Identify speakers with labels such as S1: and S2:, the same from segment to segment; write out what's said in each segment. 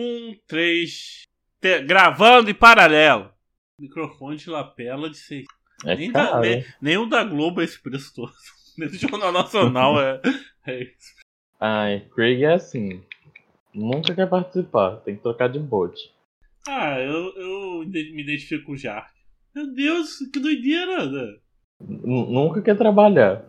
S1: Um, três. Te... Gravando em paralelo. Microfone de lapela de seis.
S2: É
S1: nem, da,
S2: caro,
S1: nem,
S2: hein?
S1: nem o da Globo é esse preço todo. Nem do Jornal Nacional é, é isso.
S2: Ai, Craig é assim. Nunca quer participar, tem que trocar de bote.
S1: Ah, eu, eu me identifico com o Jark. Meu Deus, que doideira! né?
S2: Nunca quer trabalhar.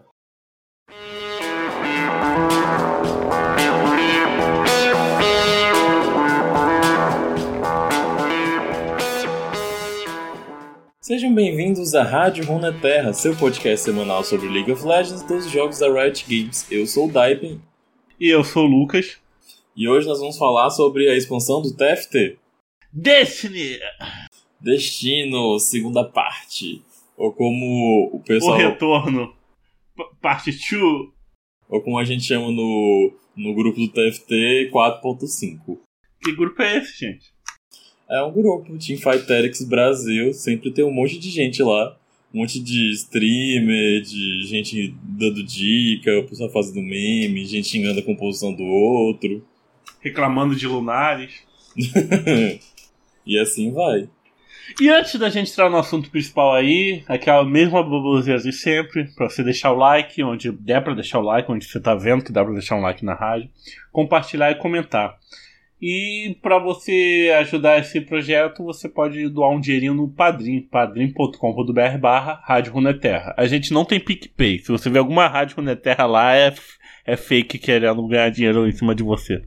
S2: Sejam bem-vindos à Rádio Runeterra, seu podcast semanal sobre League of Legends dos jogos da Riot Games. Eu sou o Daipen
S1: E eu sou o Lucas.
S2: e hoje nós vamos falar sobre a expansão do TFT.
S1: Destiny!
S2: Destino, segunda parte. Ou como o
S1: O
S2: pessoal.
S1: retorno. P- Parte 2.
S2: Ou como a gente chama no, no grupo do TFT 4.5.
S1: Que grupo é esse, gente?
S2: É um grupo, Teamfighterix Brasil, sempre tem um monte de gente lá. Um monte de streamer, de gente dando dica, o pessoal fazendo meme, gente xingando a composição do outro.
S1: Reclamando de lunares.
S2: e assim vai.
S1: E antes da gente entrar no assunto principal aí, aquela mesma baboseira de sempre, pra você deixar o like, onde der pra deixar o like, onde você tá vendo que dá pra deixar um like na rádio, compartilhar e comentar. E pra você ajudar esse projeto, você pode doar um dinheirinho no Padrim, padrim.com.br barra Rádio Runeterra. A gente não tem PicPay, se você vê alguma Rádio Runeterra lá, é, é fake querendo ganhar dinheiro em cima de você.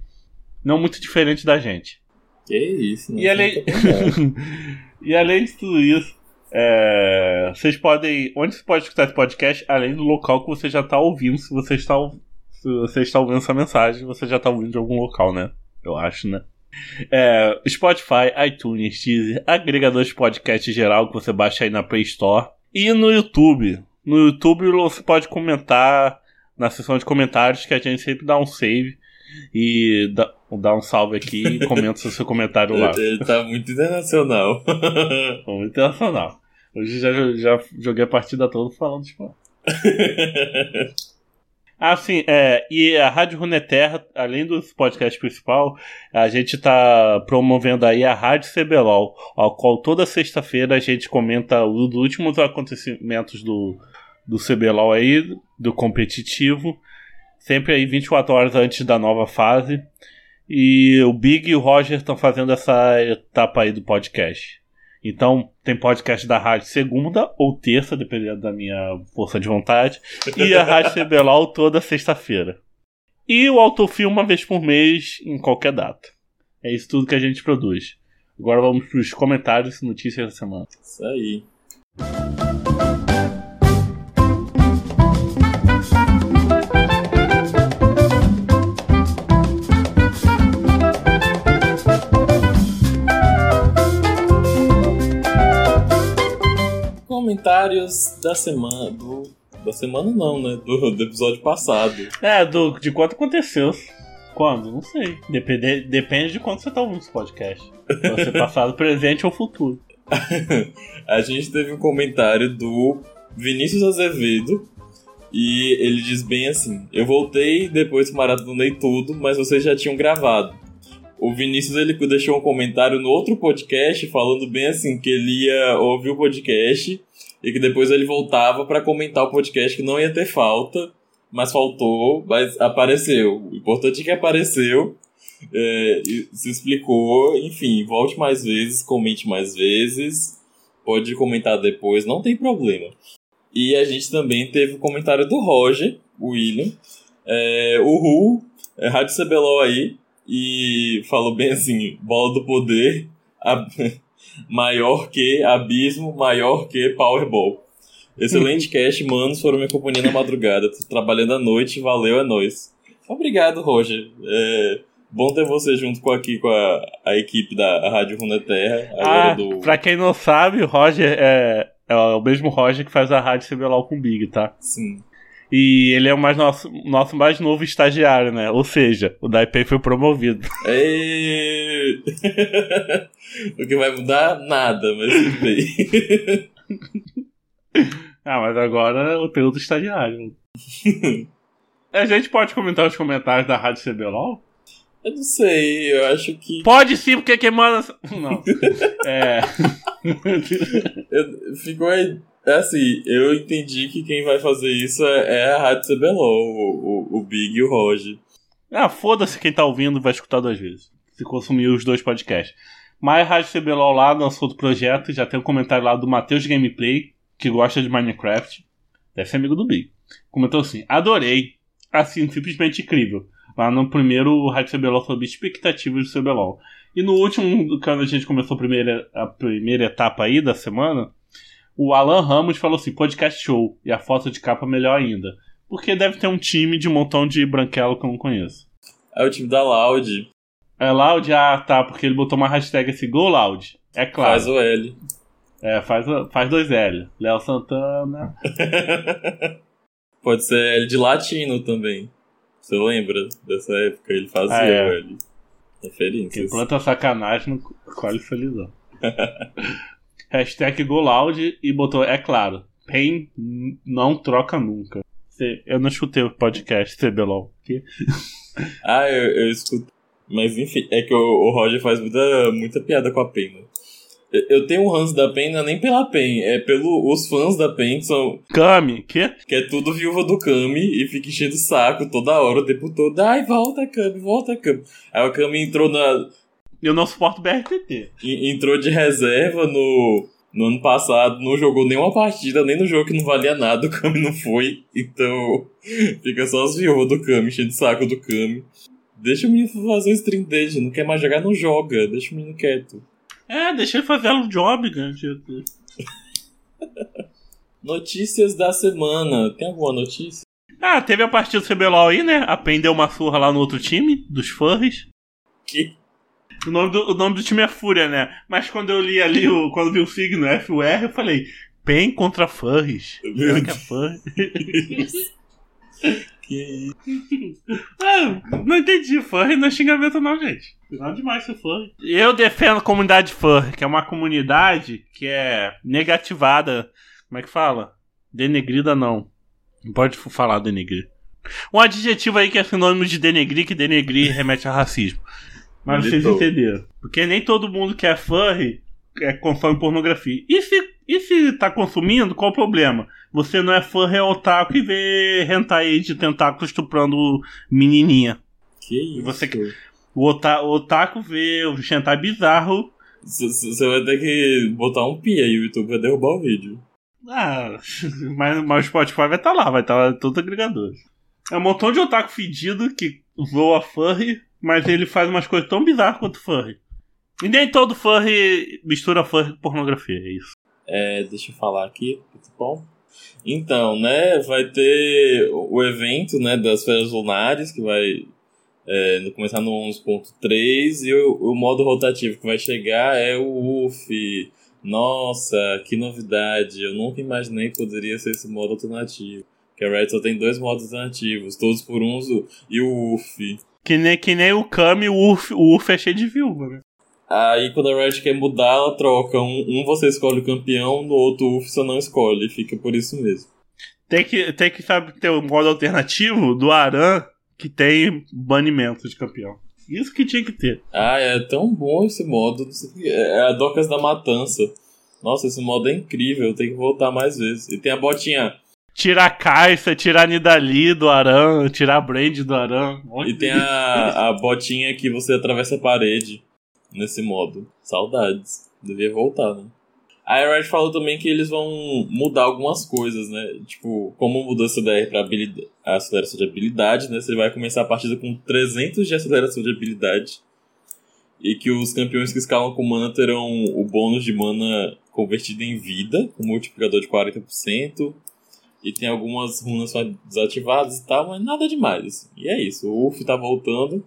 S1: Não muito diferente da gente.
S2: Que isso, né?
S1: E além...
S2: Bom.
S1: e além de tudo isso, é, vocês podem. Onde você pode escutar esse podcast, além do local que você já está ouvindo, se você está, se você está ouvindo essa mensagem, você já está ouvindo de algum local, né? Eu acho, né? É, Spotify, iTunes, Deezer, agregador de podcast geral que você baixa aí na Play Store. E no YouTube. No YouTube você pode comentar na seção de comentários que a gente sempre dá um save e dá, dá um salve aqui e comenta o seu comentário lá.
S2: Ele tá muito internacional.
S1: Vamos internacional. Hoje já, já joguei a partida toda falando de esporte. Ah, sim, é, e a Rádio Runeterra, além do podcast principal, a gente tá promovendo aí a Rádio CBLOL, ao qual toda sexta-feira a gente comenta os últimos acontecimentos do, do CBLOL aí, do competitivo, sempre aí 24 horas antes da nova fase. E o Big e o Roger estão fazendo essa etapa aí do podcast. Então, tem podcast da Rádio segunda ou terça, dependendo da minha força de vontade. E a Rádio CBLOL toda sexta-feira. E o Autofilm uma vez por mês, em qualquer data. É isso tudo que a gente produz. Agora vamos para os comentários e notícias da semana.
S2: Isso aí. Comentários da semana. Do, da semana não, né? Do, do episódio passado.
S1: É, do, de quanto aconteceu. Quando? Não sei. Depende, depende de quando você tá ouvindo esse podcast. Pode ser passado, presente ou futuro.
S2: A gente teve um comentário do Vinícius Azevedo. E ele diz bem assim: Eu voltei depois que maratonei tudo, mas vocês já tinham gravado. O Vinícius ele deixou um comentário no outro podcast falando bem assim que ele ia ouvir o podcast e que depois ele voltava pra comentar o podcast que não ia ter falta, mas faltou, mas apareceu. O importante é que apareceu, é, se explicou, enfim, volte mais vezes, comente mais vezes, pode comentar depois, não tem problema. E a gente também teve o comentário do Roger, o William, é, o Ru, é, Rádio CBLOL aí, e falou bem assim: bola do poder ab- maior que abismo, maior que Powerball. Excelente cast, manos, foram minha companhia na madrugada. Tô trabalhando à noite, valeu, é nóis. Obrigado, Roger. É bom ter você junto com aqui com a, a equipe da Rádio Runeterra.
S1: Ah,
S2: do.
S1: pra quem não sabe, o Roger é, é o mesmo Roger que faz a Rádio CBLOL com o Big, tá?
S2: Sim.
S1: E ele é o mais nosso, nosso mais novo estagiário, né? Ou seja, o Daipei foi promovido.
S2: Ê! o que vai mudar? Nada, mas tudo bem.
S1: Ah, mas agora eu tenho outro estagiário. a gente pode comentar os comentários da Rádio CBLOL?
S2: Eu não sei, eu acho que.
S1: Pode sim, porque quem manda. Não. é.
S2: eu, ficou aí. É assim, eu entendi que quem vai fazer isso é, é a Rádio CBLOL, o, o, o Big e o Roger.
S1: Ah, foda-se quem tá ouvindo vai escutar duas vezes. Se consumir os dois podcasts. Mas a Rádio CBLOL lá, nosso outro projeto, já tem um comentário lá do Matheus Gameplay, que gosta de Minecraft. Deve ser amigo do Big. Comentou assim: adorei. Assim, simplesmente incrível. Lá no primeiro Rádio CBLOL sobre expectativas do CBLOL. E no último, quando a gente começou a primeira, a primeira etapa aí da semana, o Alan Ramos falou assim: podcast show. E a foto de capa melhor ainda. Porque deve ter um time de um montão de branquelo que eu não conheço.
S2: É o time da Loud.
S1: É Loud? Ah, tá. Porque ele botou uma hashtag assim: Go Loud. É claro.
S2: Faz o L.
S1: É, faz, faz dois L. Léo Santana.
S2: Pode ser L de latino também. Você lembra dessa época? Ele fazia ah, é. o L. Referências.
S1: Quem planta sacanagem colhe felizão. Hashtag GoLoud e botou, é claro, PEN não troca nunca. Eu não escutei o podcast CBLOL.
S2: ah, eu, eu escuto. Mas enfim, é que o, o Roger faz muita, muita piada com a PEN, né? Eu tenho um ranço da PEN, não é nem pela PEN, é pelos fãs da PEN que são.
S1: Kami, que?
S2: Que é tudo viúva do Kami e fica enchendo o saco toda hora, o tempo todo. Ai, volta, Kami, volta, Kami. Aí o Kami entrou na.
S1: Eu não suporto BRTT.
S2: Entrou de reserva no, no ano passado, não jogou nenhuma partida, nem no jogo que não valia nada, o Kami não foi. Então, fica só as viúvas do Kami, enchendo o saco do Kami. Deixa o menino fazer o stream dele, não quer mais jogar, não joga. Deixa o menino quieto.
S1: É, deixa ele fazer um job, gente.
S2: Notícias da semana. Tem alguma notícia?
S1: Ah, teve a partida do CBLOL aí, né? A PEN deu uma surra lá no outro time, dos furries.
S2: Que?
S1: O nome, do, o nome do time é Fúria, né? Mas quando eu li ali, o, quando vi o signo FUR, eu falei, PEN contra furries. Será que é furry?
S2: Que
S1: ah, não entendi. Furry não é xingamento, não, gente. Não demais ser furry. Eu defendo a comunidade furry, que é uma comunidade que é negativada. Como é que fala? Denegrida, não. Não pode falar denegrir. Um adjetivo aí que é sinônimo de denegrir, que denegrir remete a racismo. Mas vocês entenderam. Porque nem todo mundo que é furry é, consome pornografia. E se, e se tá consumindo, qual o problema? Você não é fã é otaku e vê hentai de tentáculo estuprando menininha.
S2: Que isso? E
S1: você, o, ota, o otaku vê o hentai bizarro.
S2: Você vai ter que botar um pi aí, o YouTube vai derrubar o vídeo.
S1: Ah, mas, mas o Spotify vai estar tá lá, vai estar tá todos agregadores. É um montão de otaku fedido que voa furry, mas ele faz umas coisas tão bizarras quanto furry. E nem todo furry mistura furry com pornografia, é isso.
S2: É, deixa eu falar aqui, tá bom? Então, né, vai ter o evento, né, das férias lunares, que vai é, começar no 11.3, e o, o, modo rotativo que vai chegar é o UF. Nossa, que novidade! Eu nunca imaginei que poderia ser esse modo alternativo. Que a Red só tem dois modos alternativos, todos por um e o UF.
S1: Que nem, que nem o Kami, o UF, o UF é cheio de viúva, né?
S2: Aí quando a Riot quer mudar, ela troca. Um, um você escolhe o campeão, no outro o você não escolhe. Fica por isso mesmo.
S1: Tem que, tem que sabe, ter um modo alternativo do Aran que tem banimento de campeão. Isso que tinha que ter.
S2: Ah, é tão bom esse modo. É a Docas da Matança. Nossa, esse modo é incrível. Tem que voltar mais vezes. E tem a botinha.
S1: Tirar a Caixa, tirar a Nidali do Aran, tirar a Brand do Aran.
S2: E tem a, a botinha que você atravessa a parede nesse modo. Saudades. Devia voltar, né? A Riot falou também que eles vão mudar algumas coisas, né? Tipo, como mudou essa DR pra a aceleração de habilidade, né? Você vai começar a partida com 300 de aceleração de habilidade. E que os campeões que escalam com mana terão o bônus de mana convertido em vida, com multiplicador de 40%. E tem algumas runas só desativadas e tal, mas nada demais. Assim. E é isso. O Uf tá voltando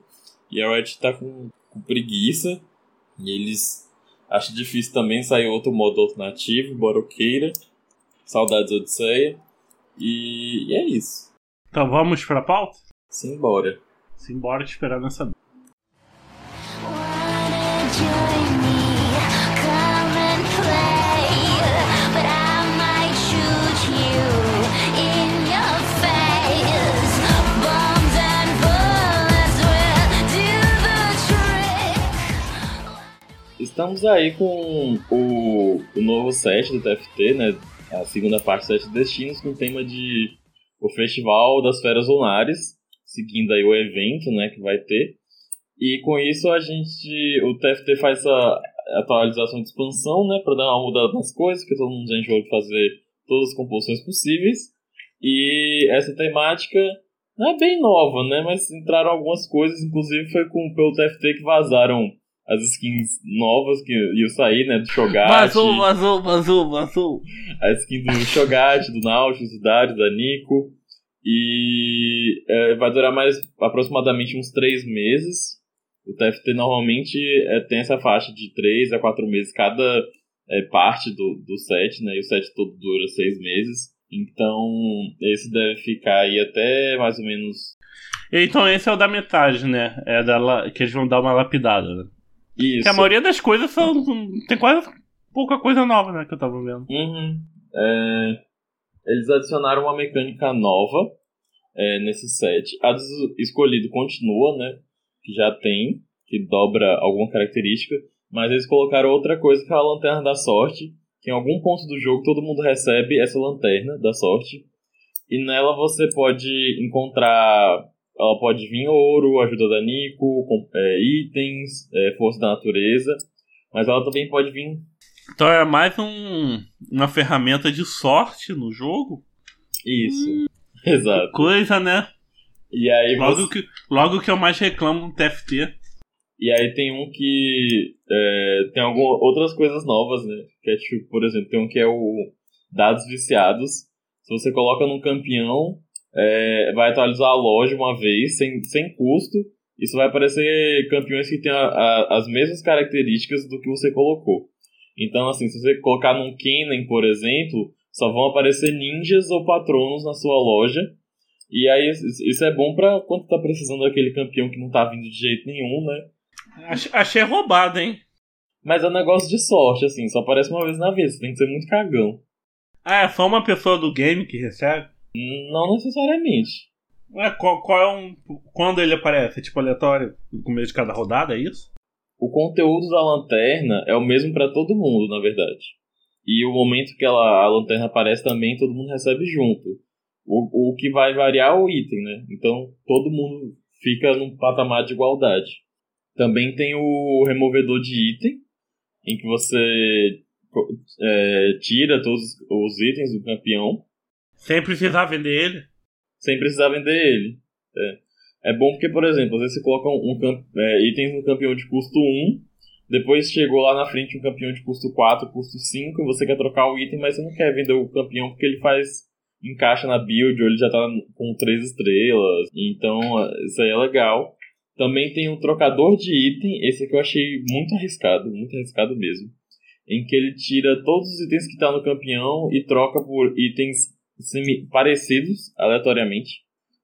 S2: e a Riot tá com, com preguiça. E eles acham difícil também sair outro modo alternativo, embora eu queira. Saudades Odisseia. E, e é isso.
S1: Então vamos pra pauta?
S2: Simbora.
S1: Simbora te esperar nessa.
S2: Estamos aí com o, o novo set do TFT, né? A segunda parte do Sete Destinos, com o tema de o Festival das Feras Lunares, seguindo aí o evento, né, que vai ter. E com isso a gente, o TFT faz essa atualização de expansão, né, para dar uma mudada nas coisas, porque todo mundo já enjoou de fazer todas as composições possíveis. E essa temática não é bem nova, né, mas entraram algumas coisas, inclusive foi com pelo TFT que vazaram as skins novas que iam sair, né? Do Shogat.
S1: Vazou, vazou, vazou, vazou.
S2: A skin do Shogat, do Nautilus, do Darius, da Nico. E é, vai durar mais aproximadamente uns 3 meses. O TFT normalmente é, tem essa faixa de 3 a 4 meses cada é, parte do, do set, né? E o set todo dura 6 meses. Então, esse deve ficar aí até mais ou menos.
S1: Então, esse é o da metade, né? É da, que eles vão dar uma lapidada, né?
S2: Isso.
S1: Que a maioria das coisas são. Tem quase pouca coisa nova, né? Que eu tava vendo.
S2: Uhum. É, eles adicionaram uma mecânica nova é, nesse set. A do escolhido continua, né? Que já tem, que dobra alguma característica. Mas eles colocaram outra coisa que é a lanterna da sorte. Que em algum ponto do jogo todo mundo recebe essa lanterna da sorte. E nela você pode encontrar ela pode vir ouro, ajuda da Nico, com, é, itens, é, força da natureza, mas ela também pode vir.
S1: Então é mais um, uma ferramenta de sorte no jogo?
S2: Isso, hum, exato.
S1: Coisa, né?
S2: E aí
S1: logo,
S2: você...
S1: que, logo que eu mais reclamo do TFT.
S2: E aí tem um que é, tem algumas outras coisas novas, né? Que é tipo, por exemplo, tem um que é o dados viciados. Se você coloca num campeão, é, vai atualizar a loja uma vez, sem, sem custo. Isso vai aparecer campeões que têm a, a, as mesmas características do que você colocou. Então, assim, se você colocar num Kennen, por exemplo, só vão aparecer ninjas ou patronos na sua loja. E aí, isso é bom pra quando tá precisando daquele campeão que não tá vindo de jeito nenhum, né?
S1: Achei roubado, hein?
S2: Mas é um negócio de sorte, assim, só aparece uma vez na vida, você tem que ser muito cagão.
S1: Ah, é só uma pessoa do game que recebe?
S2: Não necessariamente.
S1: Ué, qual, qual é um. Quando ele aparece? É tipo aleatório? No começo de cada rodada, é isso?
S2: O conteúdo da lanterna é o mesmo para todo mundo, na verdade. E o momento que ela, a lanterna aparece também, todo mundo recebe junto. O, o que vai variar é o item, né? Então todo mundo fica num patamar de igualdade. Também tem o removedor de item, em que você é, tira todos os itens do campeão
S1: sem precisar vender ele?
S2: Sem precisar vender ele. É, é bom porque, por exemplo, às vezes você coloca um, um é, itens no campeão de custo 1, depois chegou lá na frente um campeão de custo 4, custo 5, e você quer trocar o item, mas você não quer vender o campeão porque ele faz. encaixa na build, ou ele já tá com 3 estrelas. Então, isso aí é legal. Também tem um trocador de item, esse aqui eu achei muito arriscado, muito arriscado mesmo. Em que ele tira todos os itens que tá no campeão e troca por itens parecidos, aleatoriamente.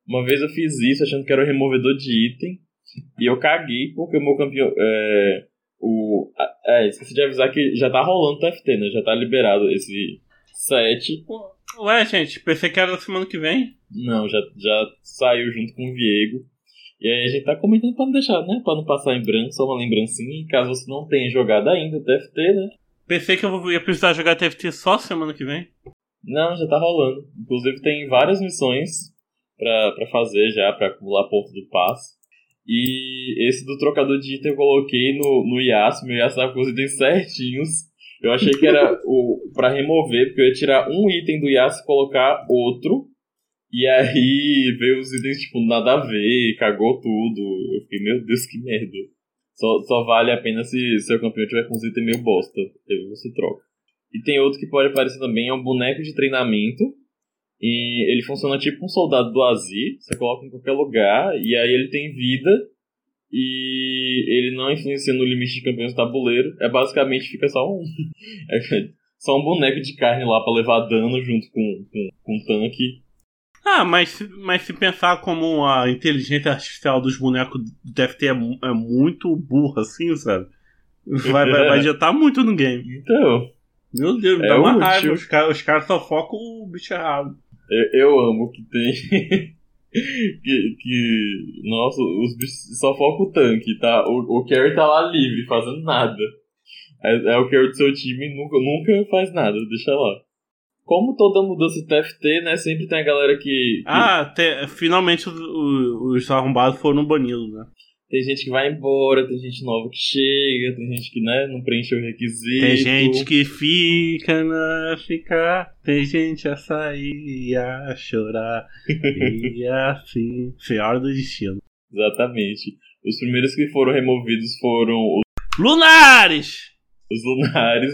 S2: Uma vez eu fiz isso achando que era o removedor de item. E eu caguei porque o meu campeão. É, o, é, esqueci de avisar que já tá rolando o TFT, né? Já tá liberado esse set.
S1: Ué, gente, pensei que era na semana que vem.
S2: Não, já, já saiu junto com o Viego. E aí a gente tá comentando pra não deixar, né? Pra não passar em branco, só uma lembrancinha. E caso você não tenha jogado ainda o TFT, né?
S1: Pensei que eu ia precisar jogar TFT só semana que vem.
S2: Não, já tá rolando. Inclusive tem várias missões para fazer já, para acumular ponto do passe. E esse do trocador de item eu coloquei no, no Yasuo, meu Yasuo tava com os itens certinhos. Eu achei que era o para remover, porque eu ia tirar um item do Yasuo e colocar outro. E aí veio os itens, tipo, nada a ver, cagou tudo. Eu fiquei, meu Deus, que merda. Só, só vale a pena se seu campeão tiver com os itens meio bosta. Aí você troca. E tem outro que pode aparecer também, é um boneco de treinamento. E ele funciona tipo um soldado do Azir. Você coloca em qualquer lugar. E aí ele tem vida. E ele não influencia no limite de campeões do tabuleiro. É basicamente fica só um. é só um boneco de carne lá para levar dano junto com, com, com o tanque.
S1: Ah, mas, mas se pensar como a inteligência artificial dos bonecos deve ter é, é muito burra, assim, sabe? Vai, vai, vai adiantar muito no game.
S2: Então.
S1: Meu Deus, me é dá uma útil. raiva. Os caras cara só focam o bicho errado.
S2: Eu, eu amo que tem. que, que. Nossa, os bichos só focam o tanque, tá? O, o Carry tá lá livre, fazendo nada. É, é o que é o seu time nunca, nunca faz nada, deixa lá. Como toda mudança de TFT, né? Sempre tem a galera que. que
S1: Ah, te- finalmente os, os arrombados foram banidos, né?
S2: Tem gente que vai embora, tem gente nova que chega, tem gente que né, não preencheu o requisito.
S1: Tem gente que fica na ficar, tem gente a sair e a chorar. e assim. Senhora do destino.
S2: Exatamente. Os primeiros que foram removidos foram os,
S1: Lunares!
S2: os Lunares.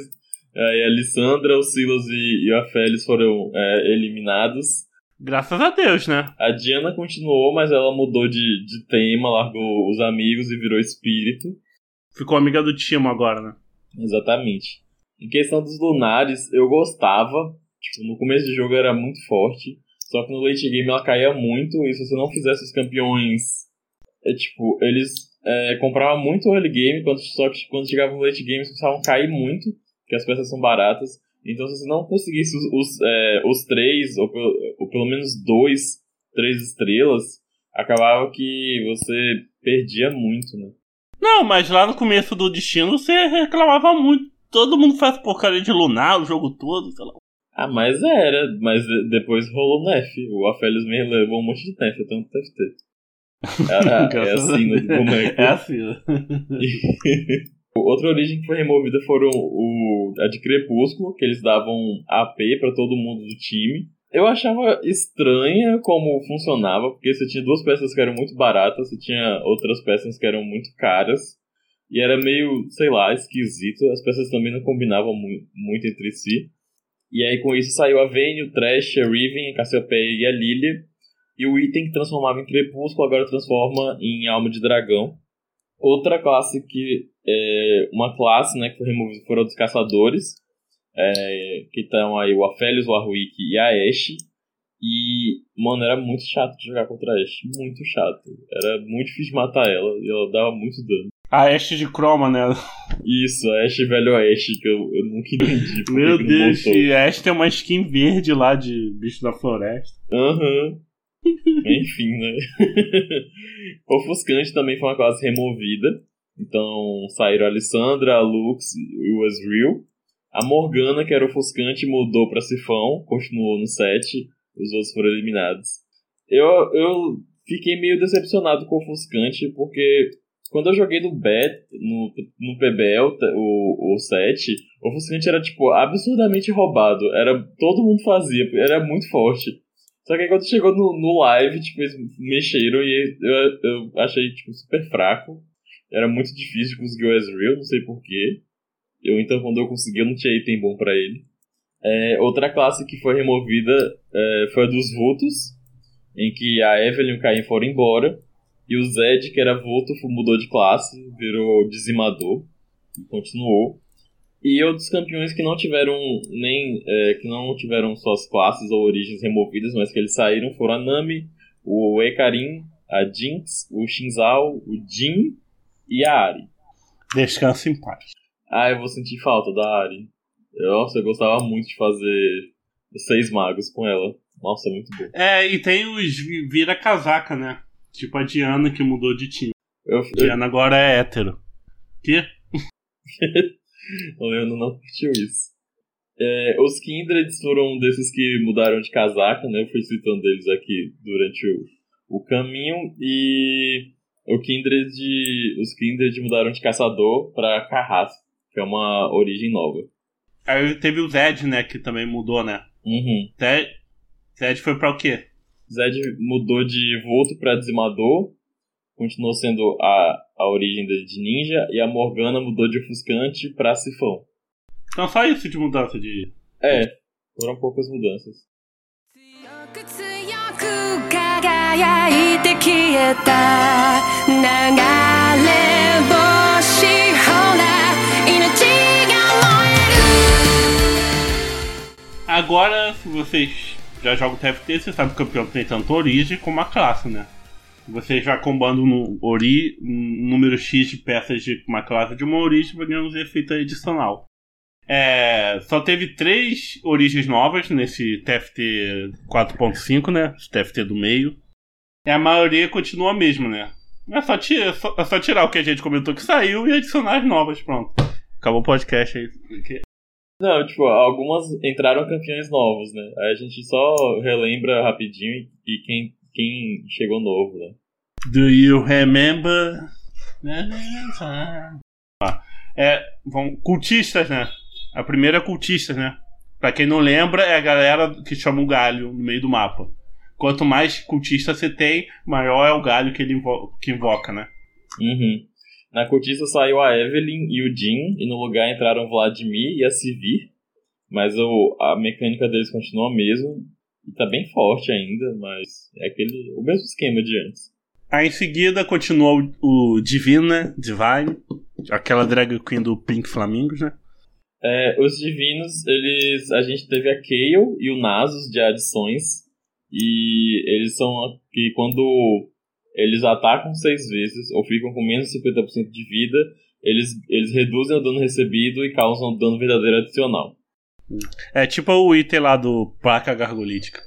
S2: Aí a Lissandra, o Silas e, e a Félix foram é, eliminados.
S1: Graças a Deus, né?
S2: A Diana continuou, mas ela mudou de, de tema, largou os amigos e virou espírito.
S1: Ficou amiga do Timo agora, né?
S2: Exatamente. Em questão dos lunares, eu gostava. Tipo, no começo do jogo era muito forte. Só que no late game ela caía muito. E se você não fizesse os campeões. É tipo, eles é, compravam muito early game. Quando, só que quando chegava no late game, eles começavam a cair muito. Porque as peças são baratas. Então, se você não conseguisse os, os, é, os três, ou, pelo- ou pelo menos dois, três estrelas, acabava que você perdia muito, né?
S1: Não, mas lá no começo do destino você reclamava muito. Todo mundo faz porcaria de lunar o jogo todo, sei lá.
S2: Ah, mas era, mas de- depois rolou Nef. O Aphelios me levou um monte de Nef, tanto TFT. É, é, é assim,
S1: Deus.
S2: boneco.
S1: É assim.
S2: Outra origem que foi removida foram o, a de Crepúsculo, que eles davam AP pra todo mundo do time. Eu achava estranha como funcionava, porque você tinha duas peças que eram muito baratas, você tinha outras peças que eram muito caras. E era meio, sei lá, esquisito. As peças também não combinavam mu- muito entre si. E aí com isso saiu a Vayne, o Trash, a Riven, a Cassiopeia e a Lilia. E o item que transformava em Crepúsculo agora transforma em Alma de Dragão. Outra classe que é uma classe né, que foi removida foram os Caçadores. é, que estão aí o Aphelios, o Warwick e a Ashe. E, mano, era muito chato de jogar contra a Ashe. Muito chato. Era muito difícil de matar ela e ela dava muito dano.
S1: A Ashe de Chroma, né?
S2: Isso, a Ashe velho Ashe, que eu, eu nunca entendi.
S1: Meu Deus, e a Ashe tem uma skin verde lá de bicho da floresta.
S2: Aham. Enfim, né? Ofuscante também foi uma classe removida. Então saíram a Alessandra, a Lux e o Ezreal. A Morgana, que era ofuscante, mudou pra Sifão, continuou no set. Os outros foram eliminados. Eu, eu fiquei meio decepcionado com o ofuscante, porque quando eu joguei no Bet, no, no PBL, o, o set, o ofuscante era tipo absurdamente roubado. Era, todo mundo fazia, era muito forte. Só que aí quando chegou no, no live, tipo, eles mexeram e eu, eu achei, tipo, super fraco. Era muito difícil conseguir o Ezreal, não sei porquê. Eu, então, quando eu consegui, eu não tinha item bom pra ele. É, outra classe que foi removida é, foi a dos Vultos, em que a Evelyn e o Caim foram embora. E o Zed, que era Vulto, mudou de classe, virou Dizimador. E continuou. E outros campeões que não tiveram nem é, que não tiveram suas classes ou origens removidas, mas que eles saíram foram a Nami, o Ekarin, a Jinx, o Shinzao, o Jin e a Ari.
S1: Descansa em paz.
S2: Ah, eu vou sentir falta da Ari. Nossa, eu gostava muito de fazer seis magos com ela. Nossa, muito bom.
S1: É, e tem os vi- vira-casaca, né? Tipo a Diana que mudou de time.
S2: Eu, eu,
S1: Diana agora é hétero. Que?
S2: o Leandro não curtiu isso. É, os Kindreds foram um desses que mudaram de casaca, né? Eu fui citando eles aqui durante o, o caminho. E o Kindred, os Kindred mudaram de caçador pra Carrasco, que é uma origem nova.
S1: Aí teve o Zed, né? Que também mudou, né?
S2: Uhum.
S1: Zed, Zed foi pra o quê?
S2: Zed mudou de Vulto pra Dizimador, continuou sendo a, a origem dele de ninja, e a Morgana mudou de Ofuscante pra Sifão.
S1: Então só isso de mudança de.
S2: É, foram poucas mudanças.
S3: 強く強く輝いて消えた流れ星ほら命が燃える
S1: Agora, se vocês já jogam TFT, você sabe que o campeão tem tanto origem como a classe, né? Você já combando no ori, um número X de peças de uma classe de uma origem, vai ganhando um efeito adicional. É, só teve três origens novas nesse TFT 4.5, né? Esse TFT do meio. E a maioria continua a mesma, né? É só, tirar, é só, é só tirar o que a gente comentou que saiu e adicionar as novas, pronto. Acabou o podcast aí.
S4: Não, tipo, algumas entraram campeões novos, né? Aí a gente só relembra rapidinho e quem, quem chegou novo, né?
S1: Do you remember? Ah, É, vão, cultistas, né? A primeira é cultistas, né? Pra quem não lembra, é a galera que chama o galho no meio do mapa. Quanto mais cultista você tem, maior é o galho que ele invo- que invoca, né?
S4: Uhum. Na cortiça saiu a Evelyn e o Jin, e no lugar entraram o Vladimir e a Sivir. Mas o, a mecânica deles continua a mesma. E tá bem forte ainda, mas é aquele, o mesmo esquema de antes.
S1: Aí em seguida continua o, o Divina, Divine, aquela drag queen do Pink Flamingos, né?
S4: É, os divinos, eles. A gente teve a Kayle e o Nasus de adições. E eles são que quando eles atacam seis vezes ou ficam com menos de 50% de vida, eles, eles reduzem o dano recebido e causam dano verdadeiro adicional.
S1: É tipo o item lá do placa gargolítica.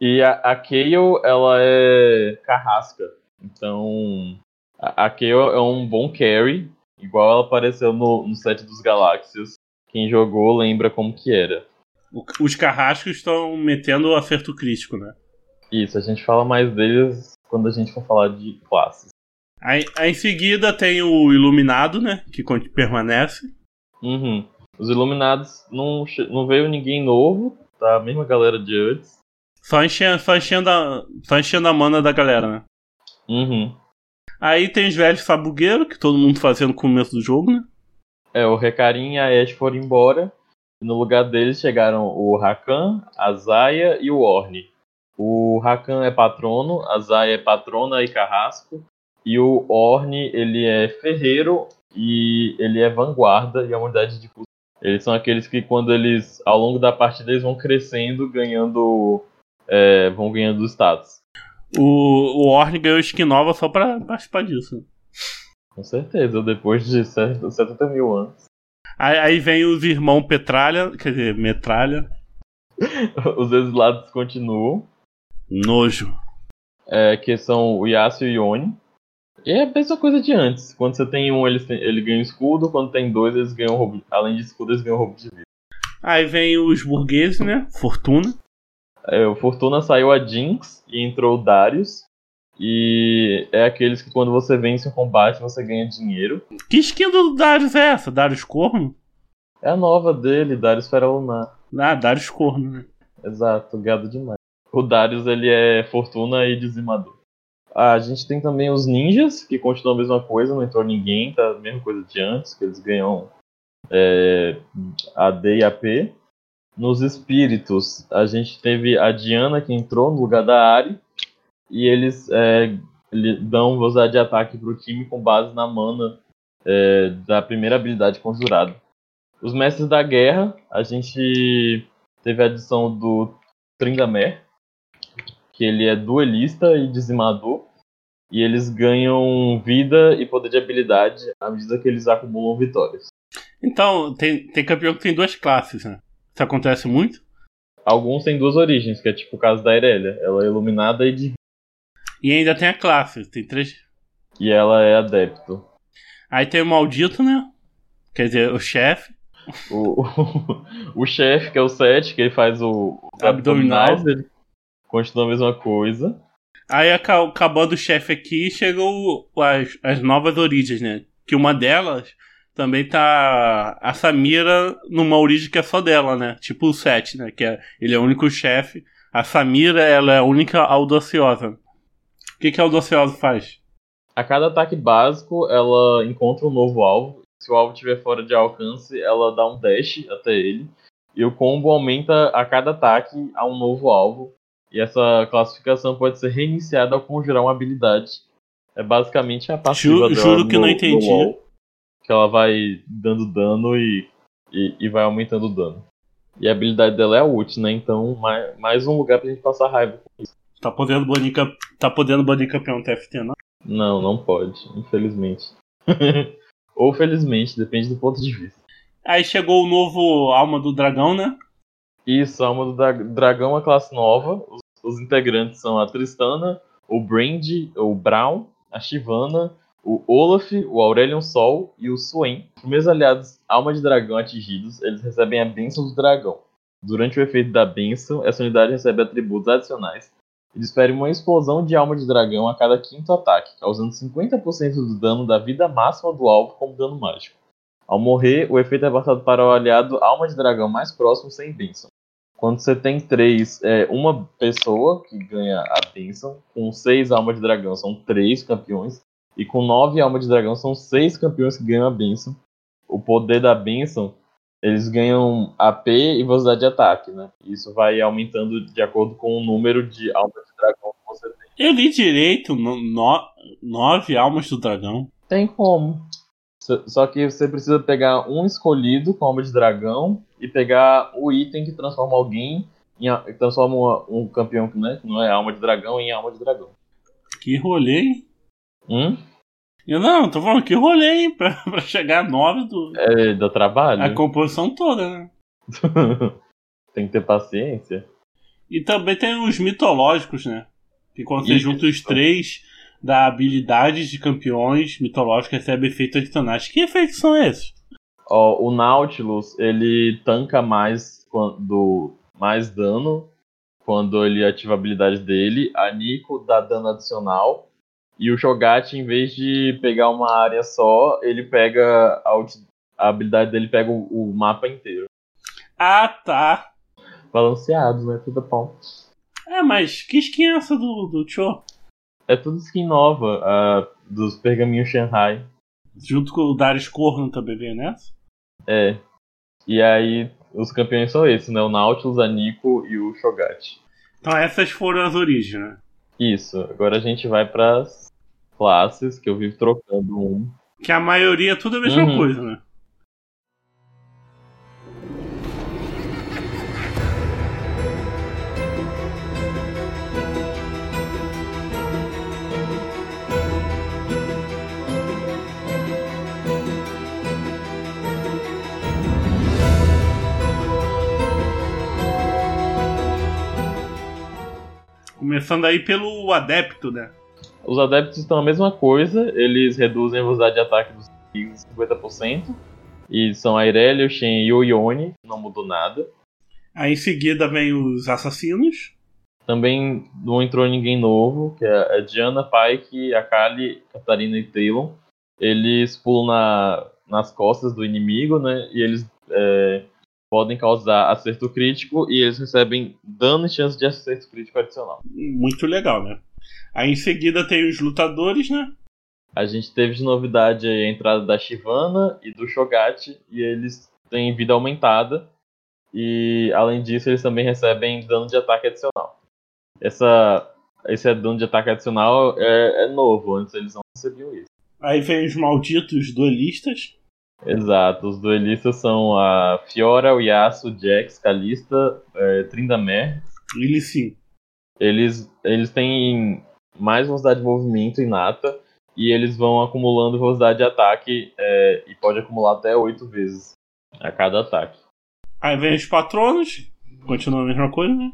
S2: E a, a Kayle, ela é carrasca. Então, a, a Kayle é um bom carry, igual ela apareceu no, no set dos Galáxias. Quem jogou lembra como que era.
S1: O- Os carrascos estão metendo o acerto crítico, né?
S2: Isso, a gente fala mais deles quando a gente for falar de classes.
S1: Aí, aí em seguida tem o Iluminado, né? Que permanece.
S2: Uhum. Os Iluminados não, não veio ninguém novo, tá? A mesma galera de antes.
S1: Só enchendo, só enchendo, a, só enchendo a mana da galera, né?
S2: Uhum.
S1: Aí tem os velhos sabugueiros, que todo mundo fazia no começo do jogo, né?
S2: É, o Recarim e a Ash foram embora. E no lugar deles chegaram o Rakan, a Zaya e o Orne. O Rakan é patrono, a Zaya é patrona e carrasco. E o Orne, ele é ferreiro e ele é vanguarda e a unidade de custo. Eles são aqueles que quando eles, ao longo da partida, eles vão crescendo, ganhando, é, vão ganhando status.
S1: O, o Orne ganhou skin nova só pra participar disso.
S2: Com certeza, depois de 70 mil anos.
S1: Aí, aí vem os irmãos Petralha, quer dizer, Metralha.
S2: Os exilados continuam.
S1: Nojo.
S2: é, que são o Yasuo e o Yone. E é a mesma coisa de antes. Quando você tem um, ele, ele ganha escudo. Quando tem dois, eles ganham roubo. Além de escudo, eles ganham roubo de vida.
S1: Aí vem os burgueses, né? Fortuna.
S2: É, o Fortuna saiu a Jinx e entrou o Darius. E é aqueles que quando você vence um combate, você ganha dinheiro.
S1: Que skin do Darius é essa? Darius Corno?
S2: É a nova dele, Darius Fera Lunar.
S1: Ah, Darius Corno, né?
S2: Exato, gado demais. O Darius ele é Fortuna e Dizimador. A gente tem também os ninjas, que continuam a mesma coisa, não entrou ninguém, tá a mesma coisa de antes, que eles ganham é, AD e AP. Nos espíritos, a gente teve a Diana que entrou no lugar da Ari, e eles é, dão velocidade de ataque pro time com base na mana é, da primeira habilidade conjurada. Os mestres da guerra, a gente teve a adição do Trindamer, que ele é duelista e dizimador, e eles ganham vida e poder de habilidade à medida que eles acumulam vitórias.
S1: Então, tem, tem campeão que tem duas classes, né? Isso acontece muito.
S2: Alguns têm duas origens, que é tipo o caso da Irelia. Ela é iluminada e divina.
S1: E ainda tem a classe, tem três.
S2: E ela é adepto.
S1: Aí tem o maldito, né? Quer dizer, o chefe.
S2: O, o chefe, que é o Seth, que ele faz o, os
S1: Abdominal.
S2: abdominais, ele continua a mesma coisa.
S1: Aí aca- acabando o chefe aqui, chegou o- as, as novas origens, né? Que uma delas também tá a Samira numa origem que é só dela, né? Tipo o Seth, né? Que é, ele é o único chefe. A Samira, ela é a única audaciosa. O que, que a audaciosa faz?
S2: A cada ataque básico, ela encontra um novo alvo. Se o alvo estiver fora de alcance, ela dá um dash até ele. E o combo aumenta a cada ataque a um novo alvo. E essa classificação pode ser reiniciada ao conjurar uma habilidade. É basicamente a passiva
S1: Ju-
S2: dela
S1: juro que
S2: no-
S1: não entendi.
S2: LoL, que ela vai dando dano e, e, e vai aumentando o dano. E a habilidade dela é a ult, né? Então, mais, mais um lugar pra gente passar raiva.
S1: Tá podendo banir, tá podendo banir campeão TFT, não?
S2: Não, não pode, infelizmente. Ou felizmente, depende do ponto de vista.
S1: Aí chegou o novo Alma do Dragão, né?
S2: Isso, alma do dra- dragão é uma classe nova. Os, os integrantes são a Tristana, o Brand, o Brown, a Shivana o Olaf, o Aurelion Sol e o Swain. Os primeiros aliados Alma de Dragão atingidos, eles recebem a Bênção do Dragão. Durante o efeito da Bênção, essa unidade recebe atributos adicionais. Eles ferem uma explosão de Alma de Dragão a cada quinto ataque, causando 50% do dano da vida máxima do alvo como dano mágico. Ao morrer, o efeito é passado para o aliado Alma de Dragão mais próximo sem bênção. Quando você tem três, é uma pessoa que ganha a bênção, com seis almas de dragão são três campeões, e com nove almas de dragão são seis campeões que ganham a bênção. O poder da bênção, eles ganham AP e velocidade de ataque, né? Isso vai aumentando de acordo com o número de almas de dragão que você tem.
S1: Eu li direito, no, no- nove almas do dragão.
S2: Tem como. Só- que você precisa pegar um escolhido com alma de dragão e pegar o item que transforma alguém em transforma uma- um campeão que né, que não é alma de dragão em alma de dragão.
S1: Que rolê, hein?
S2: Hum?
S1: Eu não, tô falando que rolê, hein? Pra, pra chegar a nove do.
S2: É, dá trabalho.
S1: A composição toda, né?
S2: Tem que ter paciência.
S1: E também tem os mitológicos, né? Que quando você junta os três da habilidades de campeões mitológicos, recebe efeitos adicionais. Que efeitos são esses?
S2: Ó, o Nautilus, ele tanca mais quando mais dano quando ele ativa a habilidade dele. A Nico dá dano adicional. E o Shogat, em vez de pegar uma área só, ele pega a, a habilidade dele pega o, o mapa inteiro.
S1: Ah, tá.
S2: Balanceado, né? Tudo bom.
S1: É, mas que skin é essa do, do Cho?
S2: É tudo skin nova ah, dos pergaminhos Shanghai.
S1: Junto com o Darius Corno também veio nessa?
S2: É. E aí, os campeões são esses, né? O Nautilus, a Nico e o Shogat.
S1: Então essas foram as origens, né?
S2: Isso. Agora a gente vai pras classes, que eu vivo trocando um.
S1: Que a maioria é tudo a mesma
S2: Uhum.
S1: coisa, né? Começando aí pelo adepto, né?
S2: Os adeptos estão a mesma coisa, eles reduzem a velocidade de ataque dos inimigos em 50%. E são a Irelia, o Shen e o não mudou nada.
S1: Aí em seguida vem os assassinos.
S2: Também não entrou ninguém novo, que é a Diana, Pike, a Kali, Catarina e Talon. Eles pulam na, nas costas do inimigo, né? E eles é, podem causar acerto crítico e eles recebem dano e chance de acerto crítico adicional.
S1: Muito legal, né? Aí em seguida tem os lutadores, né?
S2: A gente teve de novidade aí a entrada da Shivana e do Shogat, e eles têm vida aumentada. E além disso, eles também recebem dano de ataque adicional. Essa, esse dano de ataque adicional é, é novo, antes eles não recebiam isso.
S1: Aí vem os malditos duelistas.
S2: Exato, os duelistas são a Fiora, o Yasuo, o Jax, Kalista, é, Tryndamere.
S1: Ele sim.
S2: Eles, eles têm mais velocidade de movimento inata e eles vão acumulando velocidade de ataque é, e pode acumular até 8 vezes a cada ataque.
S1: Aí vem os patronos. Continua a mesma coisa, né?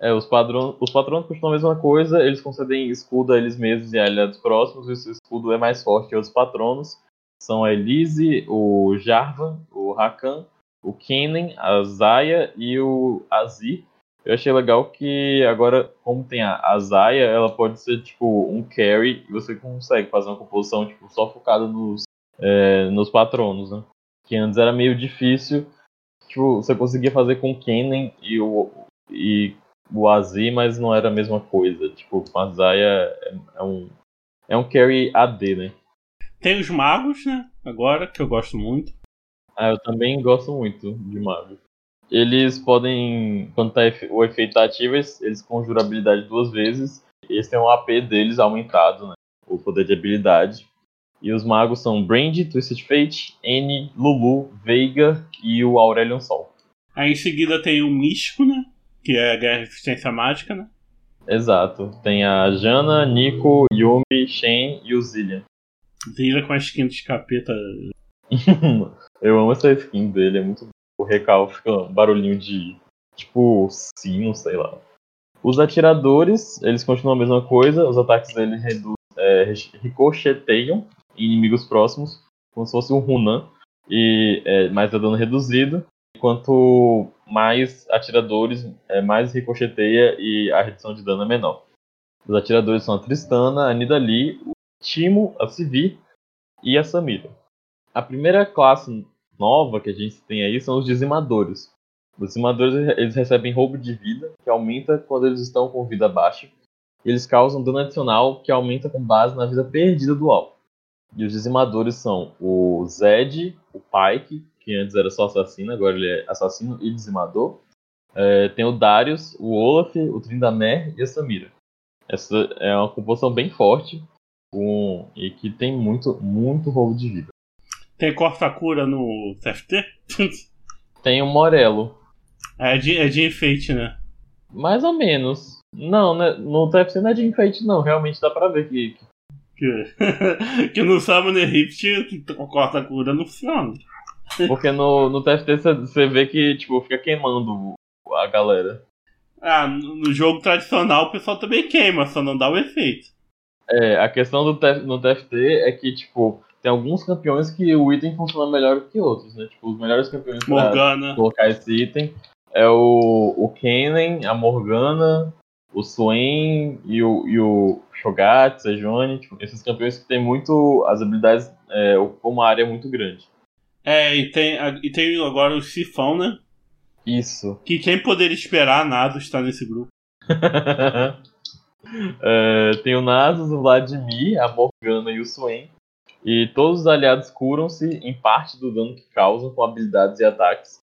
S2: É, os, padrão, os patronos continuam a mesma coisa, eles concedem escudo a eles mesmos e a aliados próximos, e esse escudo é mais forte que os patronos. São a Elise, o Jarvan, o Rakan, o Kennen, a Zaya e o Azir. Eu achei legal que agora, como tem a, Zaya, ela pode ser tipo um carry e você consegue fazer uma composição tipo, só focada nos, é, nos patronos, né? Que antes era meio difícil. Tipo, você conseguia fazer com o Kennen e o, e o Azir, mas não era a mesma coisa. Tipo, com a Zaya é, é um, é um carry AD, né?
S1: Tem os magos, né? Agora, que eu gosto muito.
S2: Ah, eu também gosto muito de mago. Eles podem, quando tá o efeito tá ativo, eles, eles conjuram a habilidade duas vezes. Esse tem o AP deles aumentado, né? O poder de habilidade. E os magos são Brand, Twisted Fate, N, Lulu, Veiga e o Aurelion Sol.
S1: Aí em seguida tem o místico, né? Que é a guerra resistência mágica, né?
S2: Exato. Tem a Jana, Nico, Yumi, Shen e o Zillian.
S1: Vira com a skin de capeta.
S2: eu amo essa skin dele, é muito. O recal fica um barulhinho de. Tipo, sino, sei lá. Os atiradores, eles continuam a mesma coisa, os ataques deles redu- é, ricocheteiam inimigos próximos, como se fosse um Runan, e é, mais é dano reduzido. Quanto mais atiradores, é, mais ricocheteia e a redução de dano é menor. Os atiradores são a Tristana, a Nidalee, Timo, a Sivir e a Samira. A primeira classe nova que a gente tem aí são os dizimadores. Os dizimadores eles recebem roubo de vida, que aumenta quando eles estão com vida baixa. E eles causam dano adicional, que aumenta com base na vida perdida do alvo. E os dizimadores são o Zed, o Pike, que antes era só assassino, agora ele é assassino e dizimador. É, tem o Darius, o Olaf, o Trindamer e a Samira. Essa é uma composição bem forte com, e que tem muito, muito roubo de vida.
S1: Tem corta-cura no TFT?
S2: Tem o Morello,
S1: é, de, é de enfeite, né?
S2: mais ou menos. Não, né, no TFC não é de enfeite, não. Realmente dá pra ver que,
S1: Que, que no Summoner Rift corta-cura não funciona.
S2: Porque no, no TFT você- vê que, tipo, fica queimando a galera.
S1: Ah, no jogo tradicional o pessoal também queima, só não dá o efeito.
S2: É, a questão do TF no TFT é que, tipo, tem alguns campeões que o item funciona melhor que outros, né? Tipo, os melhores campeões pra
S1: Morgana.
S2: colocar esse item é o, o Kennen, a Morgana, o Swain e o, e o Shogat, Sejuani, tipo, esses campeões que tem muito as habilidades, é, ocupam uma área muito grande.
S1: É, e tem, a- e tem agora o Sifão, né?
S2: Isso.
S1: Que quem poderia esperar nada está nesse grupo.
S2: É, tem o Nasus, o Vladimir, a Morgana e o Swain. E todos os aliados curam-se em parte do dano que causam com habilidades e ataques.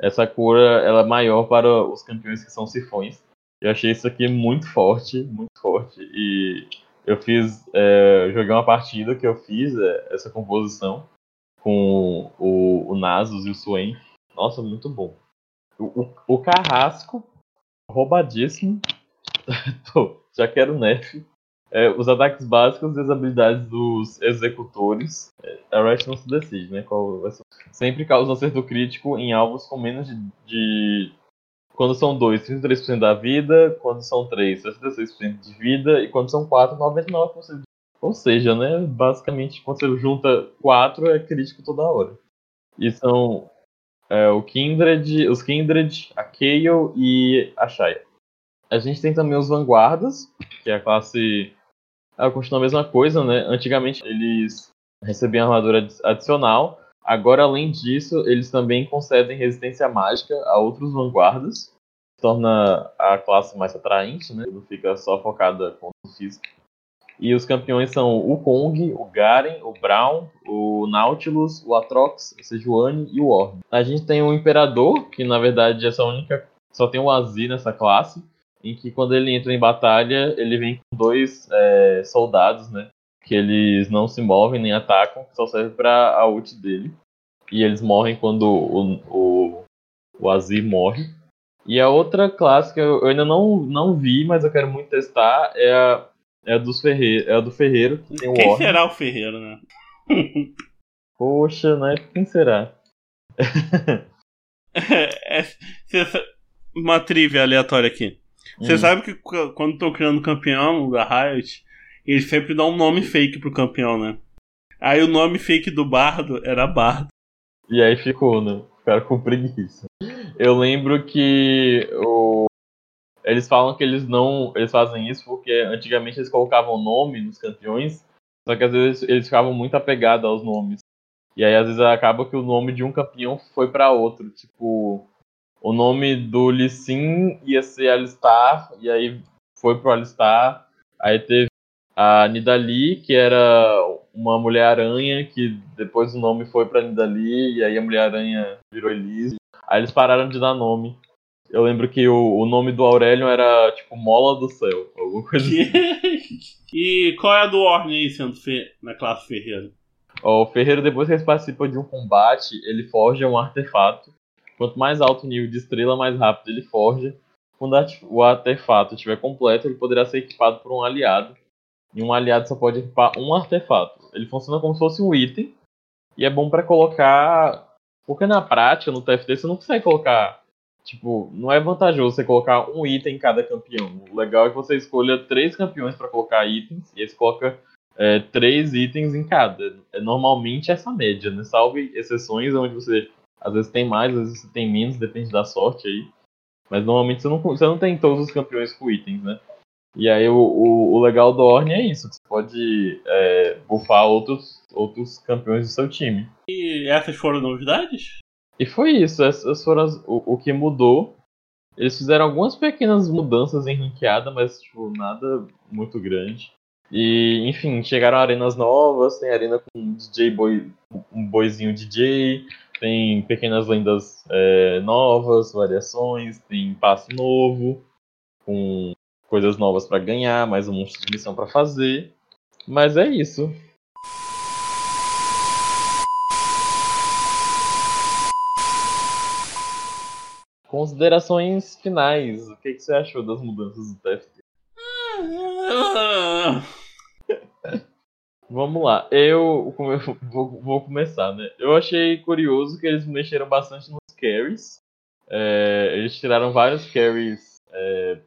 S2: Essa cura ela é maior para os campeões que são sifões. Eu achei isso aqui muito forte, muito forte. E eu fiz. É, joguei uma partida que eu fiz é, essa composição com o, o Nasus e o Swain. Nossa, muito bom. O, o, o Carrasco, roubadíssimo. já quero nerf. É, os ataques básicos e as habilidades dos executores. É, a Riot não se decide, né? Qual vai ser. Sempre causa um acerto crítico em alvos com menos de. de- Quando são dois, 33% da vida. Quando são três, 66% de vida. E quando são quatro, 99% de Ou seja, né? Basicamente, quando você junta quatro, é crítico toda hora. E são é, o Kindred, os Kindred, a Kayle e a Shaya. A gente tem também os Vanguardas, que é a classe. Ela continua a mesma coisa, né? Antigamente eles recebiam armadura adi- adicional. Agora, além disso, eles também concedem resistência mágica a outros Vanguardas. Torna a classe mais atraente, né? Não fica só focada contra o físico. E os campeões são o Kong, o Garen, o Brown, o Nautilus, o Atrox, o Sejuani e o Orb. A gente tem o Imperador, que na verdade essa única. Só tem o Azir nessa classe em que quando ele entra em batalha, ele vem com dois é, soldados, né? Que eles não se movem nem atacam, só serve pra a ult dele. E eles morrem quando o, o, o Azir morre. E a outra classe que eu, ainda não, não vi, mas eu quero muito testar, é a, é a, dos Ferre, é a do Ferreiro, que tem o
S1: Quem será o Ferreiro, né?
S2: Poxa, né? Quem será?
S1: É, sa- uma trivia aleatória aqui. Você
S2: Hum.
S1: sabe que qu- quando estão criando campeão da Riot, eles sempre dão um nome fake pro campeão, né? Aí o nome fake do Bardo era Bardo.
S2: E aí ficou, né? Ficaram com preguiça. Eu lembro que o... eles falam que eles não. Eles fazem isso porque antigamente eles colocavam nome nos campeões, só que às vezes eles ficavam muito apegados aos nomes. E aí às vezes acaba que o nome de um campeão foi pra outro. Tipo, o nome do Lee Sin ia ser Alistar, e aí foi pro Alistar. Aí teve a Nidalee, que era uma Mulher-Aranha, que depois o nome foi pra Nidalee, e aí a Mulher-Aranha virou Elise. Aí eles pararam de dar nome. Eu lembro que o, o nome do Aurélio era, tipo, Mola do Céu, alguma coisa assim.
S1: e qual é a do Orne aí sendo fe- na classe Ferreiro?
S2: Ó, O Ferreiro, depois que ele participa de um combate, ele forja um artefato. Quanto mais alto o nível de estrela, mais rápido ele forja. Quando o artefato estiver completo, ele poderá ser equipado por um aliado. E um aliado só pode equipar um artefato. Ele funciona como se fosse um item. E é bom pra colocar. Porque na prática, no TFT, você não consegue colocar. Tipo, não é vantajoso você colocar um item em cada campeão. O legal é que você escolha três campeões pra colocar itens. E aí você coloca é, três itens em cada. É normalmente essa média, né? Salve exceções onde você às vezes tem mais, às vezes você tem menos, depende da sorte aí. Mas normalmente você não, você não tem todos os campeões com itens, né? E aí o, o, o legal do Orne é isso, que você pode é, buffar outros, outros campeões do seu time.
S1: E essas foram novidades?
S2: E foi isso, essas foram as, o, o que mudou. Eles fizeram algumas pequenas mudanças em ranqueada, mas tipo, nada muito grande. E, enfim, chegaram arenas novas, tem arena com DJ boy, um boizinho DJ, tem pequenas lendas é, novas, variações, tem passo novo, com coisas novas para ganhar, mais um monte de missão para fazer. Mas é isso. Considerações finais. O que, que você achou das mudanças do TFT? Vamos lá, eu vou, vou, começar, né? Eu achei curioso que eles mexeram bastante nos carries. É, eles tiraram vários carries é,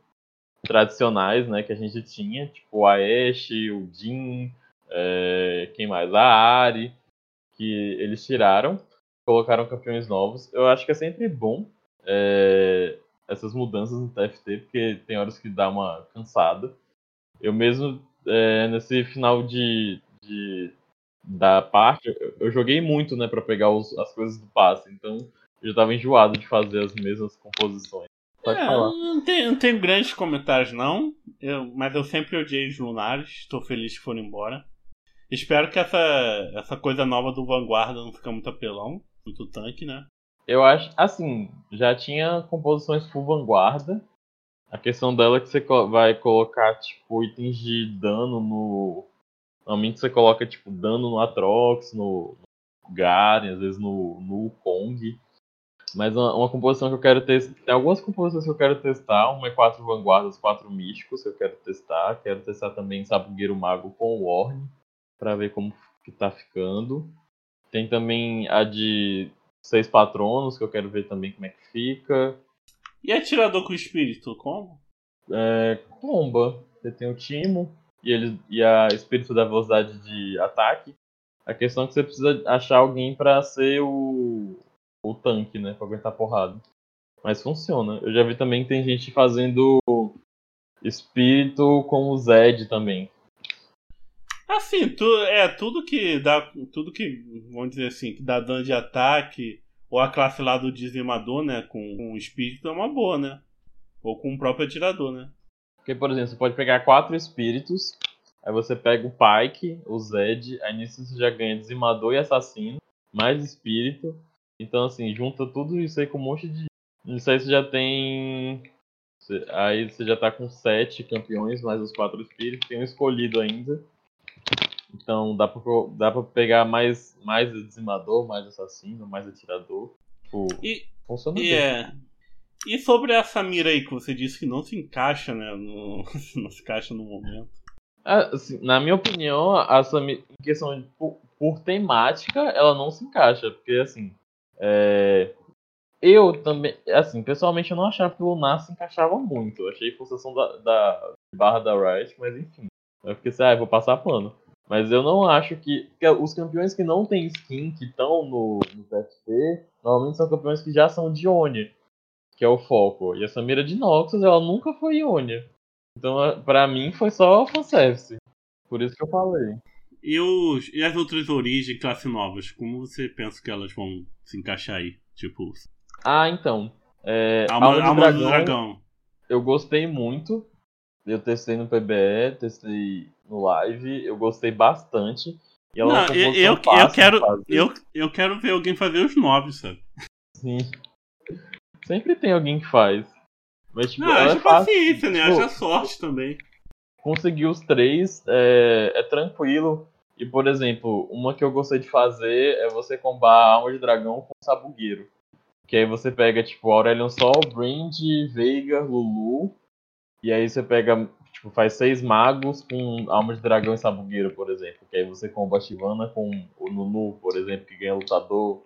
S2: tradicionais, né, que a gente tinha, tipo a Ashe, o Jin, é, quem mais? A Ari, que eles tiraram, colocaram campeões novos. Eu acho que é sempre bom é, essas mudanças no TFT, porque tem horas que dá uma cansada. Eu mesmo, é, nesse final de, de da parte, eu, eu, joguei muito, né, para pegar os, as coisas do passe, então eu já tava enjoado de fazer as mesmas composições. Pode
S1: é,
S2: falar.
S1: Não tenho, não tenho grandes comentários, não. Eu, mas eu sempre odiei os lunares. Estou feliz que foram embora. Espero que essa, essa coisa nova do Vanguarda não fique muito apelão. Muito tanque, né?
S2: Eu acho, assim, já tinha composições full vanguarda. A questão dela é que você vai colocar, tipo, itens de dano no. Normalmente você coloca, tipo, dano no Atrox, no Garen, às vezes no, no Kong. Mas uma, uma, composição que eu quero testar. Tem algumas composições que eu quero testar. Uma é quatro vanguardas, quatro místicos que eu quero testar. Quero testar também Sabugueiro Mago com o Orne. Pra ver como que tá ficando. Tem também a de seis patronos, que eu quero ver também como é que fica.
S1: E atirador com espírito, como?
S2: É. Comba. Você tem o Timo e, ele, e a espírito da velocidade de ataque. A questão é que você precisa achar alguém para ser o, o tanque, né? Pra aguentar porrada. Mas funciona. Eu já vi também que tem gente fazendo espírito com o Zed também.
S1: Assim, tu, é tudo que dá. Tudo que, vamos dizer assim, que dá dano de ataque, ou a classe lá do dizimador, né? Com, com espírito é uma boa, né? Ou com o próprio atirador, né?
S2: Porque, por exemplo, você pode pegar quatro espíritos, aí você pega o Pike, o Zed, aí nisso você já ganha dizimador e assassino, mais espírito, então, assim, junta tudo isso aí com um monte de. Isso aí você já tem. Aí você já tá com sete campeões, mais os quatro espíritos, tem um escolhido ainda. Então dá pra, dá pra pegar mais, mais dizimador, mais assassino, mais atirador. Tipo,
S1: e,
S2: funciona
S1: e
S2: bem.
S1: É... E sobre essa mira aí que você disse que não se encaixa, né? No... não se encaixa no momento.
S2: Assim, na minha opinião, essa questão de, por, por temática, ela não se encaixa. Porque assim, é, eu também, assim, pessoalmente eu não achava que o Lunar se encaixava muito. Eu achei forçação da, da barra da Riot, mas enfim. Eu fiquei assim, ah, vou passar pano. Mas eu não acho que. Os campeões que não tem skin, que estão no, no normalmente são campeões que já são de Ionia, que é o foco. E essa mira de Noxus, ela nunca foi Ionia. Então, pra mim, foi só fanservice. Por isso que eu falei.
S1: E, os, e as outras origens, classe novas, como você pensa que elas vão se encaixar aí? Tipo.
S2: Ah, então. É,
S1: Alma, Alma, Alma do, Dragão, Dragão.
S2: Eu gostei muito. Eu testei no PBE, testei no live, eu gostei bastante. E ela
S1: Não, eu, eu, eu quero eu, eu quero ver alguém fazer os nove, sabe?
S2: Sim. Sempre tem alguém que faz. Mas, tipo,
S1: Não, haja
S2: é
S1: paciência, né?
S2: tipo,
S1: Haja sorte também.
S2: Conseguir os três é, é tranquilo. E, por exemplo, uma que eu gostei de fazer é você combar a alma de dragão com sabugueiro. Que aí você pega, tipo, Aurelion Sol, Brand, Veiga, Lulu. E aí você pega, tipo, faz seis magos com alma de dragão e sabugueiro, por exemplo. Que aí você comba a Shivana com o Nunu, por exemplo, que ganha lutador.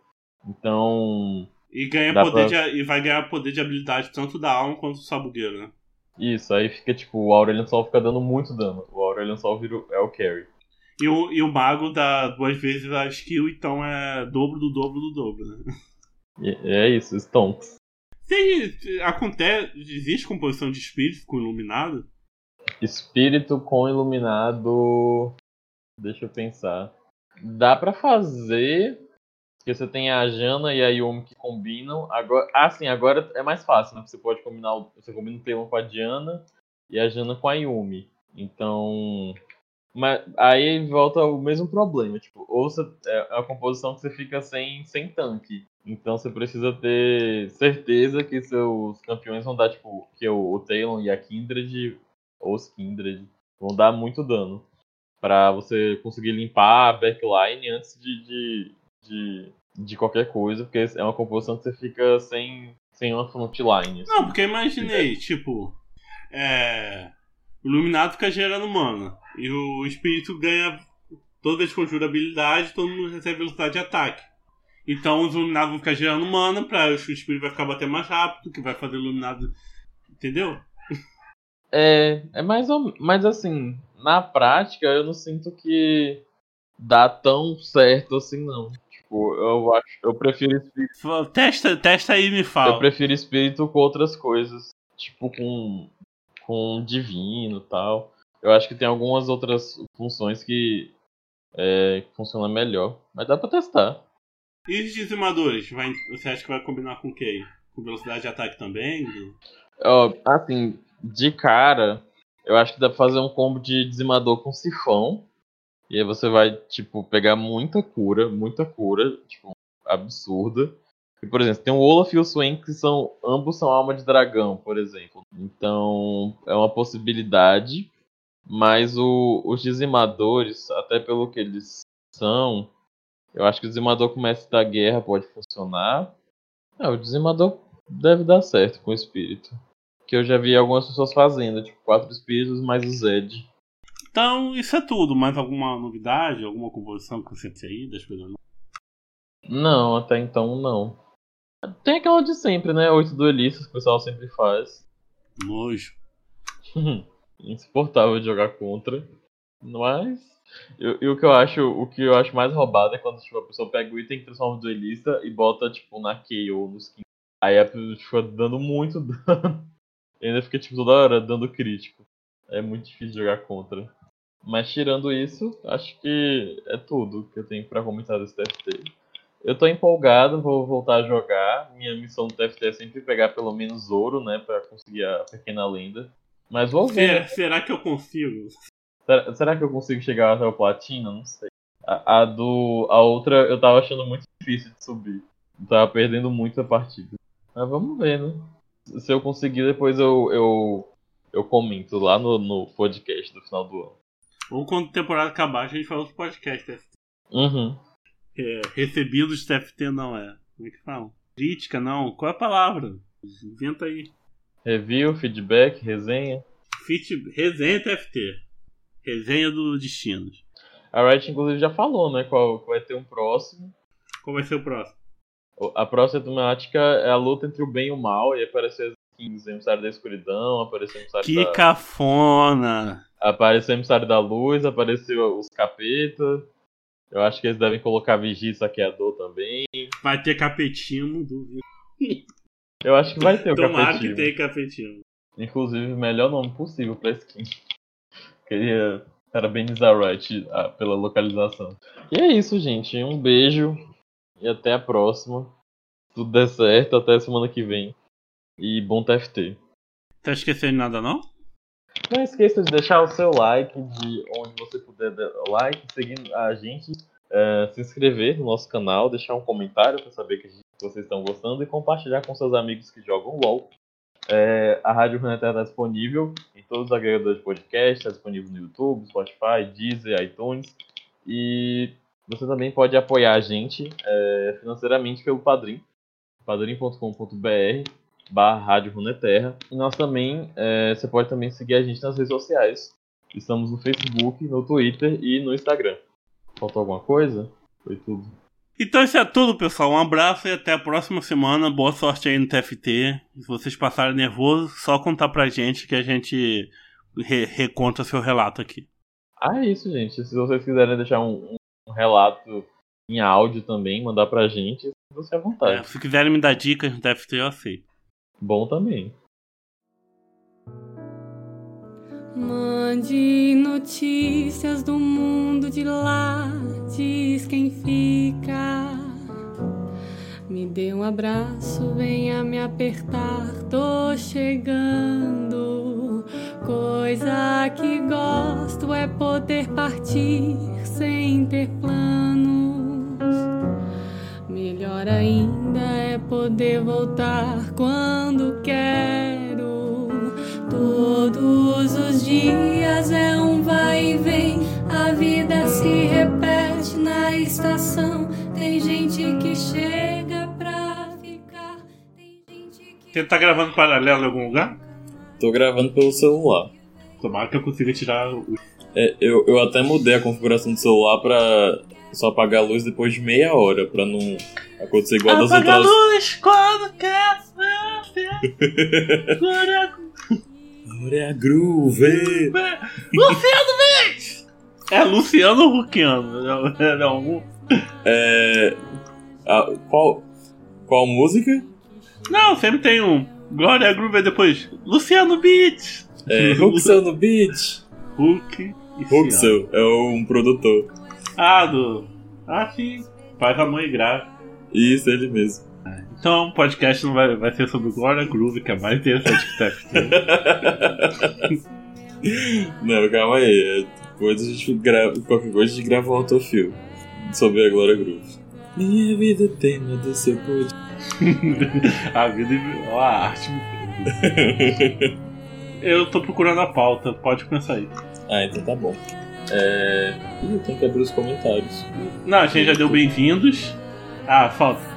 S2: Então.
S1: E, ganha poder pra... de, e vai ganhar poder de habilidade tanto da alma quanto do sabugueiro, né?
S2: Isso, aí fica tipo, o Aurelion Sol fica dando muito dano. O Aurelion Sol vira, é o carry.
S1: E o, e o mago dá duas vezes a skill, então é dobro do dobro do dobro, né?
S2: É isso, Stonks.
S1: Tem, acontece, existe composição de espírito com iluminado?
S2: Espírito com iluminado. Deixa eu pensar. Dá pra fazer. Porque você tem a Jana e a Yumi que combinam. Agora, ah, sim, agora é mais fácil, né? Você pode combinar. Você combina o Taylor com a Diana e a Jana com a Yumi. Então. Mas aí volta o mesmo problema. Tipo, ou você, é a composição que você fica sem, sem tanque. Então você precisa ter certeza que seus campeões vão dar, tipo, que o, o e a Kindred, ou os Kindred, vão dar muito dano. Pra você conseguir limpar a backline antes de, de, de, de qualquer coisa, porque é uma composição que você fica sem, sem uma frontline. assim.
S1: Não, porque imaginei, tipo, é. O iluminado fica gerando mana. E o espírito ganha. Toda conjura habilidade, todo mundo recebe velocidade de ataque. Então os iluminados vão ficar gerando mana pra o espírito vai ficar batendo mais rápido, que vai fazer o iluminado. Entendeu?
S2: É, é mais ou mas assim, na prática eu não sinto que dá tão certo assim não. Tipo, eu acho, eu prefiro espírito,
S1: Testa, testa aí e me fala.
S2: eu prefiro espírito com outras coisas, tipo com com divino e tal. Eu acho que tem algumas outras funções que é, que funcionam melhor, mas dá pra testar.
S1: E os dizimadores? Vai, você acha que vai combinar com o quê? Com velocidade de ataque também?
S2: Ó, assim, de cara, eu acho que dá pra fazer um combo de dizimador com sifão. E aí você vai, tipo, pegar muita cura, muita cura, tipo, absurda. E, por exemplo, tem o Olaf e o Swain, que são. Ambos são alma de dragão, por exemplo. Então, é uma possibilidade. Mas o- os dizimadores, até pelo que eles são, eu acho que o dizimador com mestre da guerra pode funcionar. É, o dizimador deve dar certo com o espírito. Que eu já vi algumas pessoas fazendo, tipo, quatro espíritos mais o Zed.
S1: Então, isso é tudo. Mais alguma novidade? Alguma composição que você tem aí das coisas?
S2: Não, até então não. Tem aquela de sempre, né? Oito duelistas que o pessoal sempre faz.
S1: Nojo.
S2: Insuportável de jogar contra. Mas. eu- E o que eu acho, o que eu acho mais roubado é quando tipo, a pessoa pega o item, transforma no duelista e bota tipo na KO no skin. Aí a pessoa fica dando muito dano. E ainda fica tipo toda hora dando crítico. É muito difícil jogar contra. Mas tirando isso, acho que é tudo que eu tenho pra comentar desse TFT. Eu tô empolgado, vou voltar a jogar. Minha missão do TFT é sempre pegar pelo menos ouro, né? Pra conseguir a pequena lenda. Mas vou ver.
S1: Será, será que eu consigo?
S2: Será, será que eu consigo chegar até o platina? Não sei. A, a do. A outra eu tava achando muito difícil de subir. Eu tava perdendo muito a partida. Mas vamos ver, né? Se eu conseguir, depois eu, eu, eu comento lá no, no podcast do final do ano.
S1: Ou quando a temporada acabar, a gente fala outro podcast TFT.
S2: Uhum.
S1: É, recebidos TFT não é. Como é que fala? Crítica não. Qual é a palavra? Inventa aí.
S2: Review, feedback, resenha.
S1: Fit, resenha TFT. Resenha do Destinos.
S2: A Riot, inclusive, já falou, né? Qual que vai ter um próximo.
S1: Qual vai ser o próximo?
S2: A próxima temática é a luta entre o bem e o mal. E apareceu skins emissário da escuridão, apareceu emissário
S1: Que
S2: da...
S1: cafona!
S2: Apareceu o emissário da luz, apareceu os capeta. Eu acho que eles devem colocar vigia e saqueador também.
S1: Vai ter capetinho, não duvido.
S2: Eu acho que vai ter o
S1: Tomara
S2: capetinho.
S1: que tenha capetinho.
S2: Inclusive, o melhor nome possível pra skin. Queria parabenizar a Riot ah, pela localização. E é isso, gente. Um beijo e até a próxima. Se tudo der certo, até semana que vem. E bom TFT.
S1: Tá esquecendo de nada não?
S2: Não esqueça de deixar o seu like de onde você puder dar like, seguir a gente, eh, se inscrever no nosso canal, deixar um comentário para saber que, a gente- que vocês estão gostando e compartilhar com seus amigos que jogam LOL. Eh, a Rádio Runeterra está disponível em todos os agregadores de podcast, está disponível no YouTube, Spotify, Deezer, iTunes. E você também pode apoiar a gente eh, financeiramente pelo Padrim, padrim.com.br barra Rádio Runeterra. E nós também, é, você pode também seguir a gente nas redes sociais. Estamos no Facebook, no Twitter e no Instagram. Faltou alguma coisa? Foi tudo.
S1: Então isso é tudo, pessoal. Um abraço e até a próxima semana. Boa sorte aí no TFT. Se vocês passarem nervoso, só contar pra gente que a gente re reconta seu relato aqui.
S5: Ah, é isso, gente. Se vocês quiserem deixar um, um relato em áudio também, mandar pra gente, você à vontade.
S1: É, se quiserem me dar dicas no TFT, eu aceito.
S5: Bom também.
S3: Mande notícias do mundo de lá, diz quem fica. Me dê um abraço, venha me apertar, tô chegando. Coisa que gosto é poder partir sem ter planos. Melhor ainda é poder voltar quando quero. Todos os dias é um vai e vem, a vida se repete na estação. Tem gente que chega pra ficar, tem gente que.
S1: Você tá gravando paralelo em algum lugar?
S2: Tô gravando pelo celular.
S1: Tomara que eu consiga tirar o.
S2: É, eu, eu até mudei a configuração do celular pra só apagar a luz depois de meia hora, pra não acontecer igual das
S1: Apaga a
S2: outras.
S1: luz quando quer.
S2: Agora é a groove!
S1: Luciano Mendes! É Luciano ou? É algum.
S2: É. a- qual, qual música?
S1: Não, sempre tem um. Glória Groove é depois. Luciano Beats!
S2: É Huxel no Beat.
S1: Hulk.
S2: Huxel é um produtor.
S1: Ah, do. Ah, sim. Faz a mãe grave.
S2: Isso, ele mesmo.
S1: Então o podcast não vai, vai ser sobre Glória Groove, que é mais interessante que TFT.
S2: Não, calma aí. é, Depois a gente grava. Qualquer coisa a gente grava um autofilme sobre a Glória Groove. Minha vida tema do seu podcast.
S1: a vida e ó, a arte. Eu tô procurando a pauta, pode começar aí.
S2: ah, então tá bom. É. Ih, tenho que abrir os comentários.
S1: Não, a gente já deu bem-vindos. Ah, falta.